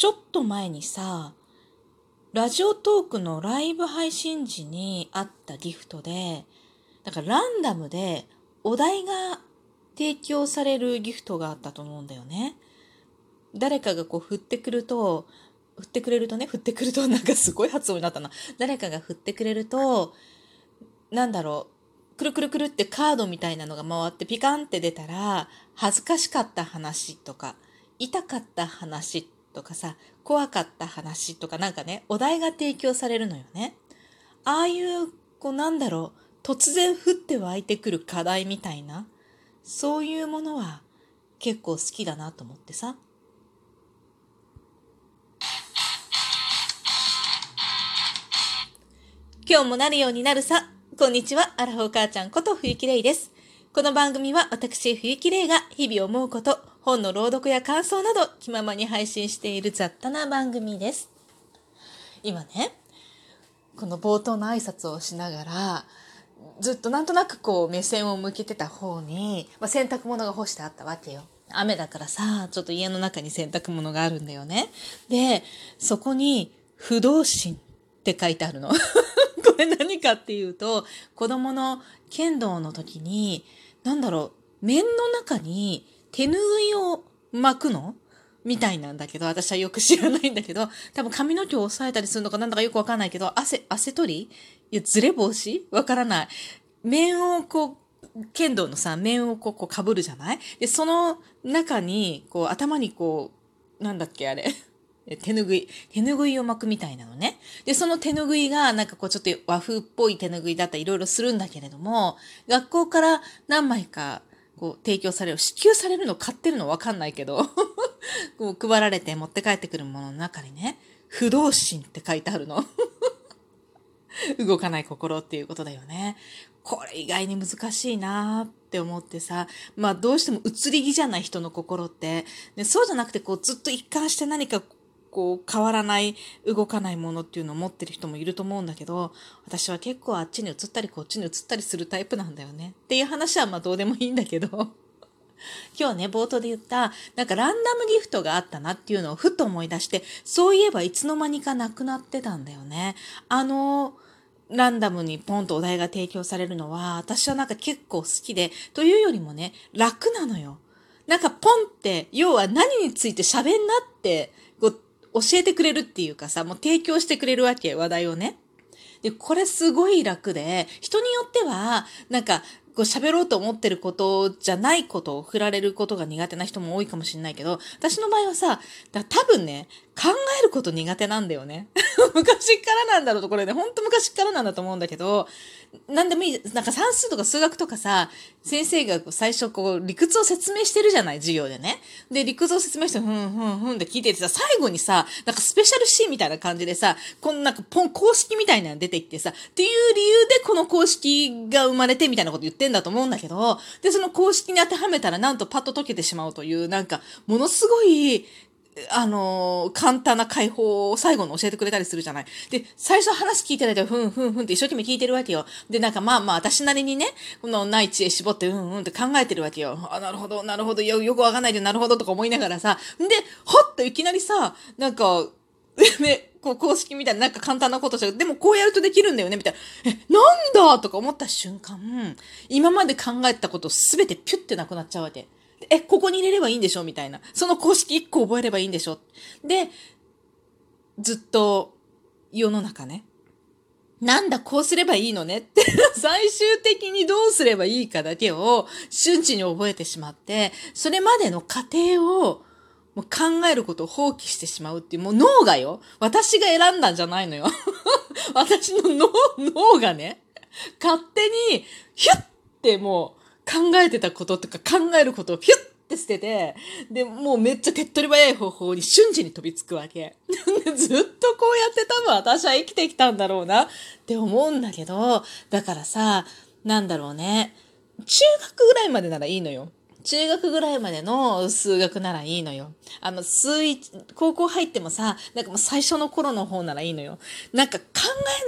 ちょっと前にさ、ラジオトークのライブ配信時にあったギフトで、だからランダムでお題が提供されるギフトがあったと思うんだよね。誰かがこう振ってくると、振ってくれるとね、振ってくるとなんかすごい発音になったな。誰かが振ってくれると、なんだろう、くるくるくるってカードみたいなのが回ってピカンって出たら、恥ずかしかった話とか、痛かった話とかさ、怖かった話とかなんかね、お題が提供されるのよね。ああいう、こうなんだろう、突然降って湧いてくる課題みたいな、そういうものは結構好きだなと思ってさ。今日もなるようになるさ。こんにちは、アラフォー母ちゃんこと冬木玲です。この番組は私、冬木玲が日々思うこと、本の朗読や感想など気ままに配信している雑多な番組です。今ね、この冒頭の挨拶をしながら、ずっとなんとなくこう目線を向けてた方に、まあ、洗濯物が干してあったわけよ。雨だからさ、ちょっと家の中に洗濯物があるんだよね。で、そこに不動心って書いてあるの。これ何かっていうと、子供の剣道の時に、なんだろう、面の中に手ぬぐいを巻くの？みたいなんだけど、私はよく知らないんだけど、多分髪の毛を押さえたりするのかなんだかよくわかんないけど、汗、汗取り？いや、ずれ防止？わからない。面をこう、剣道のさ、面をこう、こう被るじゃない？で、その中に、こう、頭にこう、なんだっけ、あれ？手ぬぐい。手ぬぐいを巻くみたいなのね。で、その手ぬぐいが、なんかこう、ちょっと和風っぽい手ぬぐいだったりいろいろするんだけれども、学校から何枚かこう、提供される、支給されるの買ってるのわかんないけど、こう、配られて持って帰ってくるものの中にね、不動心って書いてあるの。動かない心っていうことだよね。これ意外に難しいなって思ってさ、まあどうしても移り気じゃない人の心って、ね、そうじゃなくてこうずっと一貫して何かこう変わらない、動かないものっていうのを持ってる人もいると思うんだけど、私は結構あっちに移ったりこっちに移ったりするタイプなんだよね。っていう話はまあどうでもいいんだけど。今日ね、冒頭で言った、なんかランダムギフトがあったなっていうのをふと思い出して、そういえばいつの間にかなくなってたんだよね。あの、ランダムにポンとお題が提供されるのは、私はなんか結構好きで、というよりもね、楽なのよ。なんかポンって、要は何について喋んなって教えてくれるっていうかさ、もう提供してくれるわけ、話題をね。で、これすごい楽で、人によっては、なんか、こう喋ろうと思ってることじゃないことを振られることが苦手な人も多いかもしれないけど、私の場合はさ、だ多分ね、考えること苦手なんだよね。昔からなんだろうと、これね、ほんと昔からなんだと思うんだけど、なんでもいい、なんか算数とか数学とかさ、先生が最初こう理屈を説明してるじゃない、授業でね。で、理屈を説明して、ふんふんふんって聞いててさ、最後にさ、なんかスペシャルシーンみたいな感じでさ、こんなんかポン、公式みたいなの出てきてさ、っていう理由でこの公式が生まれてみたいなこと言ってんだと思うんだけど、で、その公式に当てはめたらなんとパッと解けてしまうという、なんか、ものすごい、あの、簡単な解放を最後に教えてくれたりするじゃない。で、最初話聞いてないと、ふんふんふんって一生懸命聞いてるわけよ。で、なんかまあまあ私なりにね、このない知恵絞って、うんうんって考えてるわけよ。あ、なるほど、なるほど、よ、よくわかんないで、なるほどとか思いながらさ。んで、ほっといきなりさ、なんか、ね、こう公式みたいななんか簡単なことしてでもこうやるとできるんだよねみたいな。え、なんだとか思った瞬間、今まで考えたことすべてピュってなくなっちゃうわけ。え、ここに入れればいいんでしょ？みたいな。その公式1個覚えればいいんでしょ？で、ずっと世の中ね。なんだ、こうすればいいのね？って、最終的にどうすればいいかだけを瞬時に覚えてしまって、それまでの過程をもう考えることを放棄してしまうっていう、もう脳がよ、私が選んだんじゃないのよ。私の脳、脳がね、勝手に、ヒュッってもう、考えてたこととか考えることをピュッって捨てて、で、もうめっちゃ手っ取り早い方法に瞬時に飛びつくわけ。ずっとこうやって多分私は生きてきたんだろうなって思うんだけど、だからさ、なんだろうね。中学ぐらいまでならいいのよ。中学ぐらいまでの数学ならいいのよ。あの、数一、高校入ってもさ、なんかもう最初の頃の方ならいいのよ。なんか考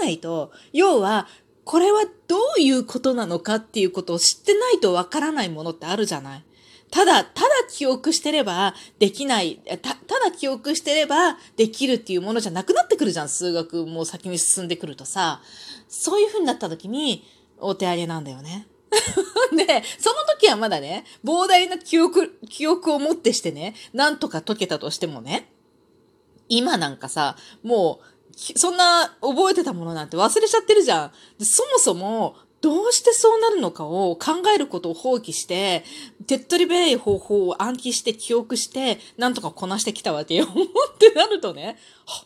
えないと、要はこれはどういうことなのかっていうことを知ってないとわからないものってあるじゃない。ただ、ただ記憶してればできない、た、ただ記憶してればできるっていうものじゃなくなってくるじゃん。数学も先に進んでくるとさ。そういう風になった時に、お手上げなんだよね。で、その時はまだね、膨大な記憶、記憶をもってしてね、なんとか解けたとしてもね、今なんかさ、もう、そんな覚えてたものなんて忘れちゃってるじゃん。そもそも、どうしてそうなるのかを考えることを放棄して、手っ取り早い方法を暗記して記憶して、なんとかこなしてきたわけよ。ってなるとね、は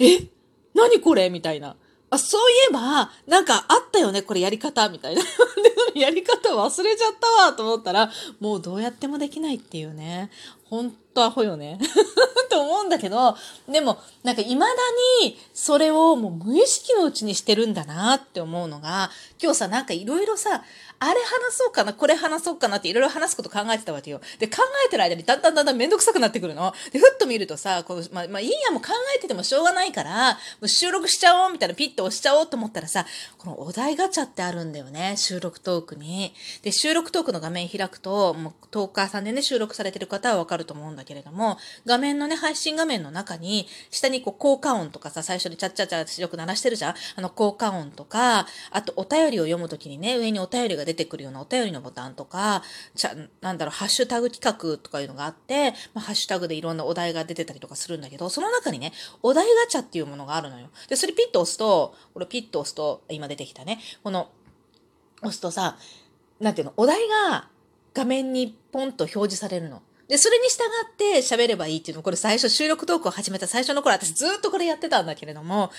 え何これ？みたいな。あ、そういえば、なんかあったよね、これやり方、みたいな。やり方忘れちゃったわ、と思ったら、もうどうやってもできないっていうね。ほんとアホよね。と思うんだけど、でも、なんか未だにそれをもう無意識のうちにしてるんだなって思うのが、今日さ、なんかいろいろさ、あれ話そうかな、これ話そうかなっていろいろ話すこと考えてたわけよ。で、考えてる間にだんだんだんだんめんどくさくなってくるの。で、ふっと見るとさ、この、まあ、まあ、いいや、もう考えててもしょうがないから、もう収録しちゃおうみたいなピッと押しちゃおうと思ったらさ、このお題ガチャってあるんだよね、収録トークに。で、収録トークの画面開くと、もうトーカーさんでね、収録されてる方はわかると思うんだけれども、画面のね、配信画面の中に、下にこう、効果音とかさ、最初にチャッチャチャよく鳴らしてるじゃんあの効果音とか、あとお便りを読むときにね、上にお便りが出てくるようなお便りりのボタンとか、ちゃ、なんだろう、ハッシュタグ企画とかいうのがあって、まあ、ハッシュタグでいろんなお題が出てたりとかするんだけど、その中にね、お題ガチャっていうものがあるのよ。で、それピッと押すと、これピッと押すと、今出てきたね、この、押すとさ、なんていうの、お題が画面にポンと表示されるの。で、それに従って喋ればいいっていうの、これ最初収録トークを始めた最初の頃、私ずっとこれやってたんだけれども、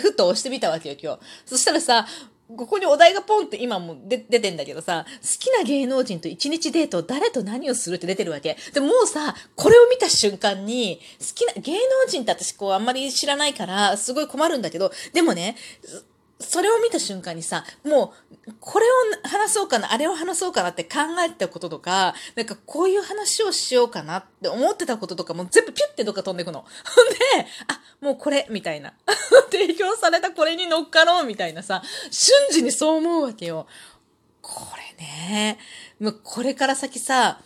ふっと押してみたわけよ、今日。そしたらさ、ここにお題がポンって今も出てんだけどさ、好きな芸能人と一日デート誰と何をするって出てるわけ。でももうさ、これを見た瞬間に、好きな、芸能人って私こうあんまり知らないから、すごい困るんだけど、でもね、それを見た瞬間にさ、もう、これを話そうかな、あれを話そうかなって考えたこととか、なんかこういう話をしようかなって思ってたこととかも全部ピュッてどっか飛んでくの。ほ んで、あ、もうこれ、みたいな。提供されたこれに乗っかろう、みたいなさ、瞬時にそう思うわけよ。これね、もうこれから先さ、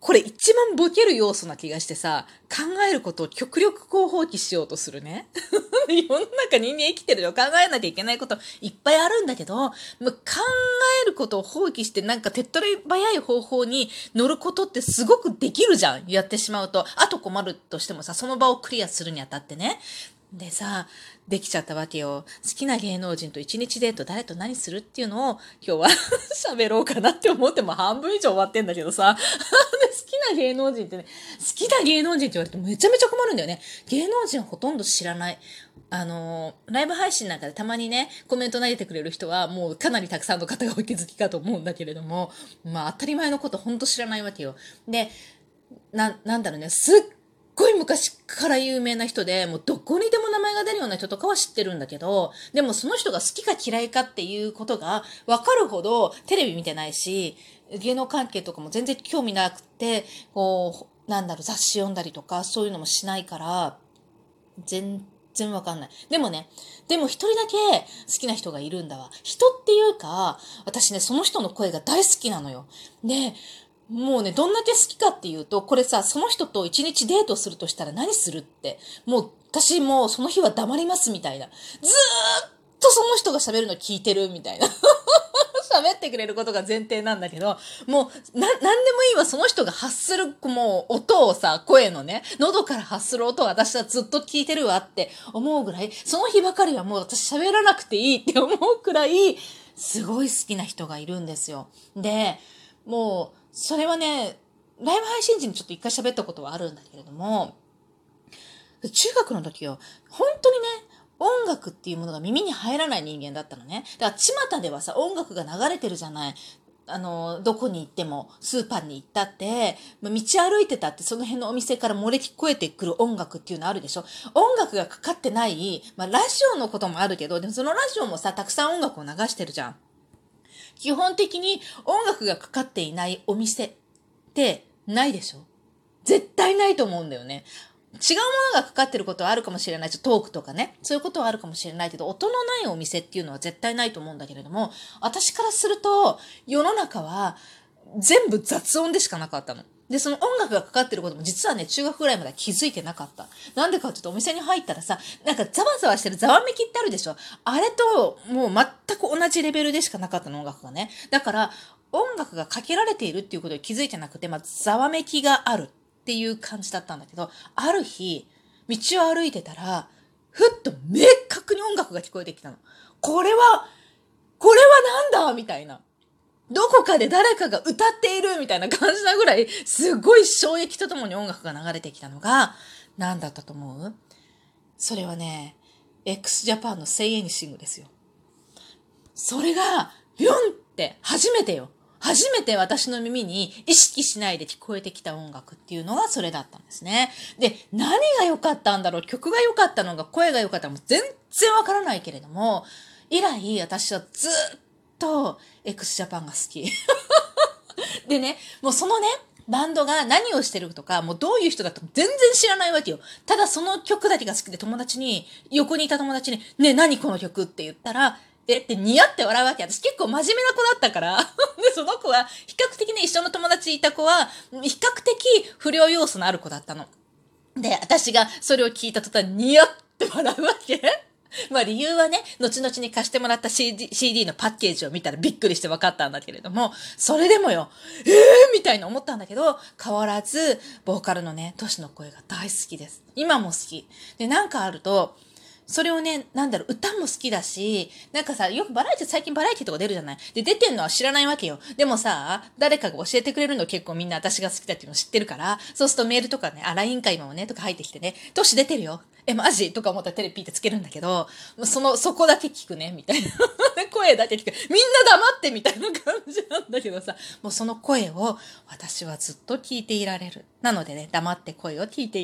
これ一番ボケる要素な気がしてさ、考えることを極力こう放棄しようとするね。世の中人間生きてるよ。考えなきゃいけないこといっぱいあるんだけど、もう考えることを放棄してなんか手っ取り早い方法に乗ることってすごくできるじゃん。やってしまうと。あと困るとしてもさ、その場をクリアするにあたってね。でさ、できちゃったわけよ。好きな芸能人と一日デート誰と何するっていうのを今日は 喋ろうかなって思っても半分以上終わってんだけどさ。好きな芸能人ってね、好きな芸能人って言われてめちゃめちゃ困るんだよね。芸能人ほとんど知らない。あのライブ配信なんかでたまにね、コメント投げてくれる人はもうかなりたくさんの方がお気づきかと思うんだけれども、まあ当たり前のことほんと知らないわけよ。で、な、なんだろうね、すっごい昔から有名な人で、もうどこにでも名前が出るような人とかは知ってるんだけど、でもその人が好きか嫌いかっていうことが分かるほどテレビ見てないし、芸能関係とかも全然興味なくて、こう、なんだろう、雑誌読んだりとか、そういうのもしないから、全然わかんない。でもね、でも一人だけ好きな人がいるんだわ。人っていうか、私ね、その人の声が大好きなのよ。で、もうね、どんだけ好きかっていうと、これさ、その人と一日デートするとしたら何するって。もう、私もうその日は黙りますみたいな。ずーっとその人が喋るの聞いてるみたいな。喋ってくれることが前提なんだけど、もう、な、なんでもいいわ、その人が発する、もう、音をさ、声のね、喉から発する音を私はずっと聞いてるわって思うぐらい、その日ばかりはもう私喋らなくていいって思うくらい、すごい好きな人がいるんですよ。で、もう、それはね、ライブ配信時にちょっと一回喋ったことはあるんだけれども、中学の時よ、本当にね、音楽っていうものが耳に入らない人間だったのね。だから巷ではさ、音楽が流れてるじゃない。あの、どこに行っても、スーパーに行ったって、道歩いてたって、その辺のお店から漏れ聞こえてくる音楽っていうのあるでしょ音楽がかかってない、まあ、ラジオのこともあるけど、でもそのラジオもさ、たくさん音楽を流してるじゃん。基本的に音楽がかかっていないお店ってないでしょ絶対ないと思うんだよね。違うものがかかってることはあるかもしれない。トークとかね。そういうことはあるかもしれないけど、音のないお店っていうのは絶対ないと思うんだけれども、私からすると、世の中は、全部雑音でしかなかったの。で、その音楽がかかってることも実はね、中学ぐらいまでは気づいてなかった。なんでかっていうとお店に入ったらさ、なんかざわざわしてるざわめきってあるでしょあれともう全く同じレベルでしかなかったの、音楽がね。だから、音楽がかけられているっていうことに気づいてなくて、まあ、ざわめきがあるっていう感じだったんだけど、ある日、道を歩いてたら、ふっと明確に音楽が聞こえてきたの。これは、これはなんだ？みたいな。どこかで誰かが歌っている？みたいな感じなぐらい、すごい衝撃とともに音楽が流れてきたのが、何だったと思う？それはね、x ジャパンの Say Anything ですよ。それが、ビュンって初めてよ。初めて私の耳に意識しないで聞こえてきた音楽っていうのがそれだったんですね。で、何が良かったんだろう？曲が良かったのか声が良かったのか全然わからないけれども、以来私はずっと x ジャパンが好き。でね、もうそのね、バンドが何をしてるとか、もうどういう人だと全然知らないわけよ。ただその曲だけが好きで友達に、横にいた友達に、ね、何この曲って言ったら、えって似合って笑うわけ。私結構真面目な子だったから。で、その子は、比較的ね、一緒の友達いた子は、比較的不良要素のある子だったの。で、私がそれを聞いた途端、似合って笑うわけ。まあ理由はね、後々に貸してもらった CD, CD のパッケージを見たらびっくりして分かったんだけれども、それでもよ、ええー、みたいな思ったんだけど、変わらず、ボーカルのね、トシの声が大好きです。今も好き。で、なんかあると、それをね、なんだろう、歌も好きだし、なんかさ、よくバラエティ、最近バラエティとか出るじゃない？で、出てんのは知らないわけよ。でもさ、誰かが教えてくれるの結構みんな私が好きだっていうの知ってるから、そうするとメールとかね、あ、LINE か今もね、とか入ってきてね、トシ出てるよ。え、マジ？とか思ったらテレビってつけるんだけど、その、そこだけ聞くね、みたいな。声だけ聞く。みんな黙ってみたいな感じなんだけどさ、もうその声を私はずっと聞いていられる。なのでね、黙って声を聞いて